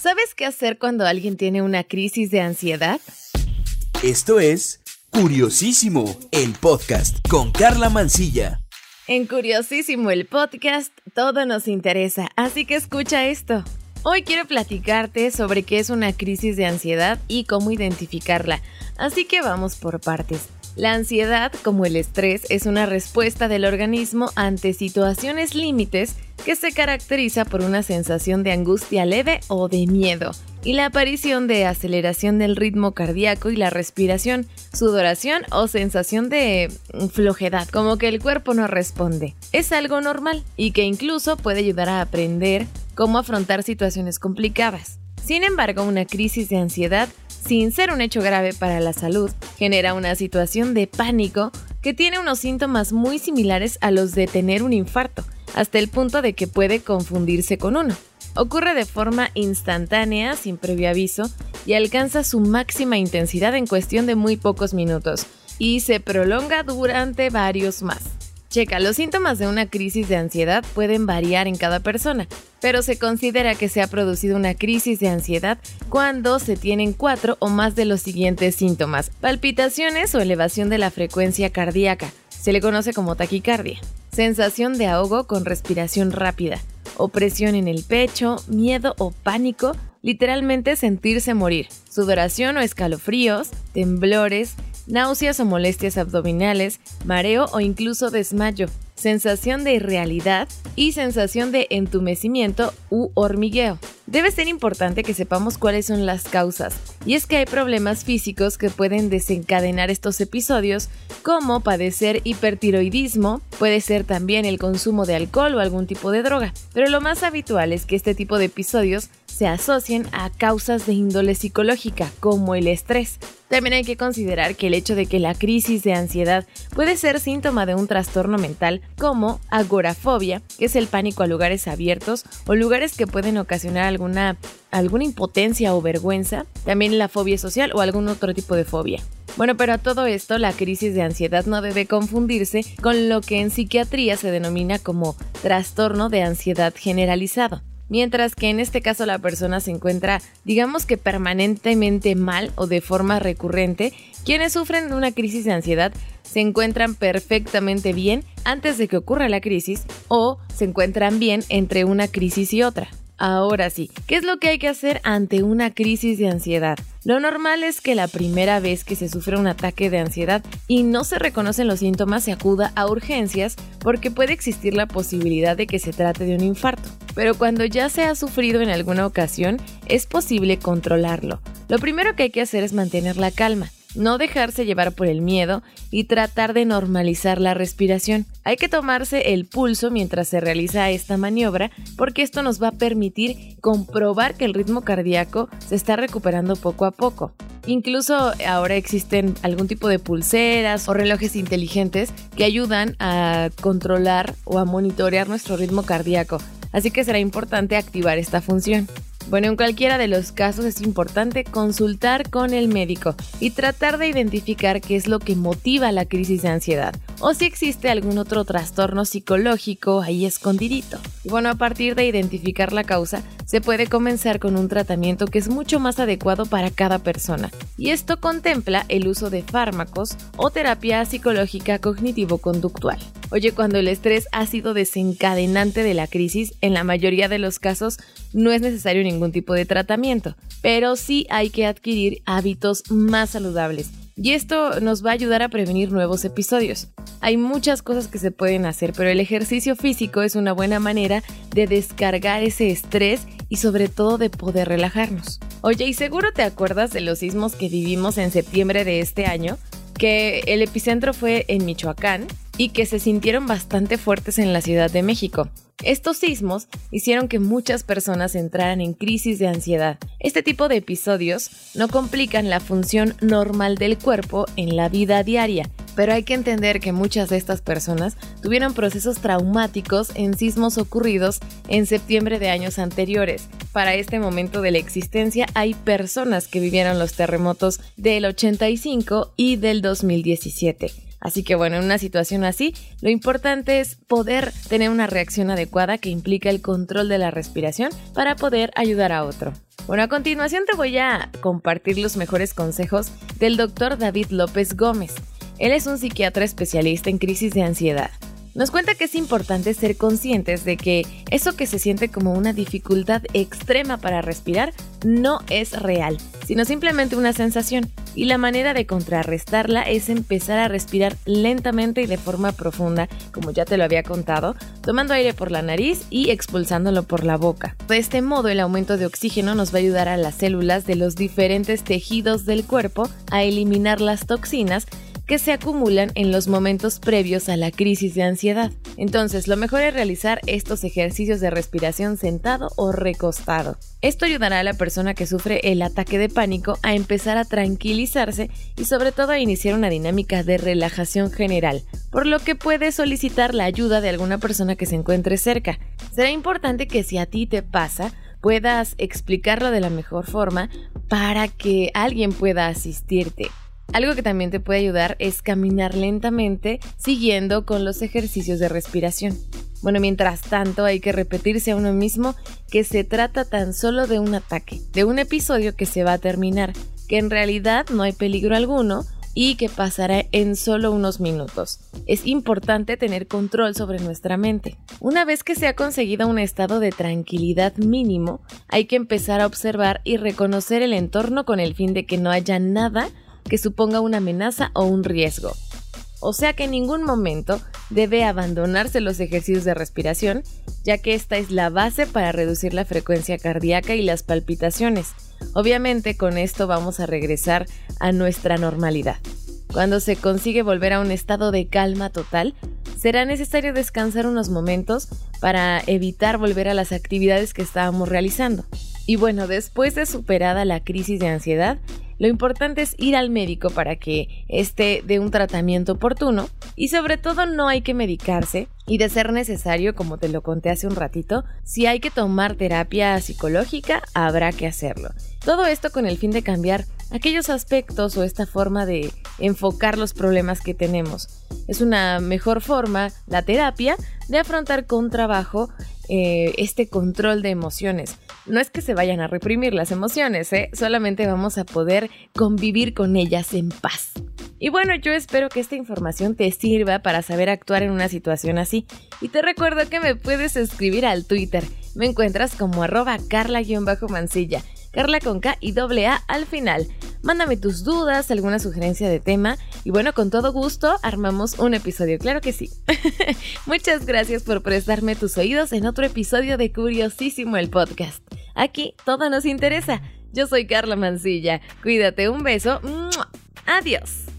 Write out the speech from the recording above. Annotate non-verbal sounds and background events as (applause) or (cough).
¿Sabes qué hacer cuando alguien tiene una crisis de ansiedad? Esto es Curiosísimo, el podcast con Carla Mancilla. En Curiosísimo, el podcast, todo nos interesa, así que escucha esto. Hoy quiero platicarte sobre qué es una crisis de ansiedad y cómo identificarla, así que vamos por partes. La ansiedad, como el estrés, es una respuesta del organismo ante situaciones límites que se caracteriza por una sensación de angustia leve o de miedo y la aparición de aceleración del ritmo cardíaco y la respiración, sudoración o sensación de flojedad, como que el cuerpo no responde. Es algo normal y que incluso puede ayudar a aprender cómo afrontar situaciones complicadas. Sin embargo, una crisis de ansiedad sin ser un hecho grave para la salud, genera una situación de pánico que tiene unos síntomas muy similares a los de tener un infarto, hasta el punto de que puede confundirse con uno. Ocurre de forma instantánea, sin previo aviso, y alcanza su máxima intensidad en cuestión de muy pocos minutos, y se prolonga durante varios más. Checa, los síntomas de una crisis de ansiedad pueden variar en cada persona, pero se considera que se ha producido una crisis de ansiedad cuando se tienen cuatro o más de los siguientes síntomas. Palpitaciones o elevación de la frecuencia cardíaca, se le conoce como taquicardia. Sensación de ahogo con respiración rápida, opresión en el pecho, miedo o pánico, literalmente sentirse morir, sudoración o escalofríos, temblores, náuseas o molestias abdominales, mareo o incluso desmayo, sensación de irrealidad y sensación de entumecimiento u hormigueo. Debe ser importante que sepamos cuáles son las causas, y es que hay problemas físicos que pueden desencadenar estos episodios, como padecer hipertiroidismo, puede ser también el consumo de alcohol o algún tipo de droga, pero lo más habitual es que este tipo de episodios se asocien a causas de índole psicológica, como el estrés. También hay que considerar que el hecho de que la crisis de ansiedad puede ser síntoma de un trastorno mental como agorafobia, que es el pánico a lugares abiertos o lugares que pueden ocasionar alguna, alguna impotencia o vergüenza, también la fobia social o algún otro tipo de fobia. Bueno, pero a todo esto, la crisis de ansiedad no debe confundirse con lo que en psiquiatría se denomina como trastorno de ansiedad generalizado mientras que en este caso la persona se encuentra, digamos que permanentemente mal o de forma recurrente, quienes sufren una crisis de ansiedad se encuentran perfectamente bien antes de que ocurra la crisis o se encuentran bien entre una crisis y otra. Ahora sí, ¿qué es lo que hay que hacer ante una crisis de ansiedad? Lo normal es que la primera vez que se sufre un ataque de ansiedad y no se reconocen los síntomas se acuda a urgencias porque puede existir la posibilidad de que se trate de un infarto. Pero cuando ya se ha sufrido en alguna ocasión, es posible controlarlo. Lo primero que hay que hacer es mantener la calma no dejarse llevar por el miedo y tratar de normalizar la respiración. Hay que tomarse el pulso mientras se realiza esta maniobra porque esto nos va a permitir comprobar que el ritmo cardíaco se está recuperando poco a poco. Incluso ahora existen algún tipo de pulseras o relojes inteligentes que ayudan a controlar o a monitorear nuestro ritmo cardíaco, así que será importante activar esta función. Bueno, en cualquiera de los casos es importante consultar con el médico y tratar de identificar qué es lo que motiva la crisis de ansiedad o si existe algún otro trastorno psicológico ahí escondidito. Bueno, a partir de identificar la causa, se puede comenzar con un tratamiento que es mucho más adecuado para cada persona. Y esto contempla el uso de fármacos o terapia psicológica cognitivo-conductual. Oye, cuando el estrés ha sido desencadenante de la crisis, en la mayoría de los casos no es necesario ningún tipo de tratamiento, pero sí hay que adquirir hábitos más saludables y esto nos va a ayudar a prevenir nuevos episodios. Hay muchas cosas que se pueden hacer, pero el ejercicio físico es una buena manera de descargar ese estrés y sobre todo de poder relajarnos. Oye, y seguro te acuerdas de los sismos que vivimos en septiembre de este año, que el epicentro fue en Michoacán y que se sintieron bastante fuertes en la Ciudad de México. Estos sismos hicieron que muchas personas entraran en crisis de ansiedad. Este tipo de episodios no complican la función normal del cuerpo en la vida diaria, pero hay que entender que muchas de estas personas tuvieron procesos traumáticos en sismos ocurridos en septiembre de años anteriores. Para este momento de la existencia hay personas que vivieron los terremotos del 85 y del 2017. Así que bueno, en una situación así, lo importante es poder tener una reacción adecuada que implica el control de la respiración para poder ayudar a otro. Bueno, a continuación te voy a compartir los mejores consejos del doctor David López Gómez. Él es un psiquiatra especialista en crisis de ansiedad. Nos cuenta que es importante ser conscientes de que eso que se siente como una dificultad extrema para respirar no es real, sino simplemente una sensación. Y la manera de contrarrestarla es empezar a respirar lentamente y de forma profunda, como ya te lo había contado, tomando aire por la nariz y expulsándolo por la boca. De este modo, el aumento de oxígeno nos va a ayudar a las células de los diferentes tejidos del cuerpo a eliminar las toxinas que se acumulan en los momentos previos a la crisis de ansiedad. Entonces, lo mejor es realizar estos ejercicios de respiración sentado o recostado. Esto ayudará a la persona que sufre el ataque de pánico a empezar a tranquilizarse y sobre todo a iniciar una dinámica de relajación general, por lo que puede solicitar la ayuda de alguna persona que se encuentre cerca. Será importante que si a ti te pasa, puedas explicarlo de la mejor forma para que alguien pueda asistirte. Algo que también te puede ayudar es caminar lentamente siguiendo con los ejercicios de respiración. Bueno, mientras tanto hay que repetirse a uno mismo que se trata tan solo de un ataque, de un episodio que se va a terminar, que en realidad no hay peligro alguno y que pasará en solo unos minutos. Es importante tener control sobre nuestra mente. Una vez que se ha conseguido un estado de tranquilidad mínimo, hay que empezar a observar y reconocer el entorno con el fin de que no haya nada que suponga una amenaza o un riesgo. O sea que en ningún momento debe abandonarse los ejercicios de respiración, ya que esta es la base para reducir la frecuencia cardíaca y las palpitaciones. Obviamente con esto vamos a regresar a nuestra normalidad. Cuando se consigue volver a un estado de calma total, será necesario descansar unos momentos para evitar volver a las actividades que estábamos realizando. Y bueno, después de superada la crisis de ansiedad, lo importante es ir al médico para que esté de un tratamiento oportuno y sobre todo no hay que medicarse y de ser necesario, como te lo conté hace un ratito, si hay que tomar terapia psicológica, habrá que hacerlo. Todo esto con el fin de cambiar aquellos aspectos o esta forma de enfocar los problemas que tenemos. Es una mejor forma, la terapia, de afrontar con trabajo eh, este control de emociones. No es que se vayan a reprimir las emociones, ¿eh? solamente vamos a poder convivir con ellas en paz. Y bueno, yo espero que esta información te sirva para saber actuar en una situación así. Y te recuerdo que me puedes escribir al Twitter. Me encuentras como arroba carla-mancilla. Carla con K y doble A al final. Mándame tus dudas, alguna sugerencia de tema y bueno, con todo gusto armamos un episodio, claro que sí. (laughs) Muchas gracias por prestarme tus oídos en otro episodio de Curiosísimo el podcast. Aquí todo nos interesa. Yo soy Carla Mancilla. Cuídate, un beso. Adiós.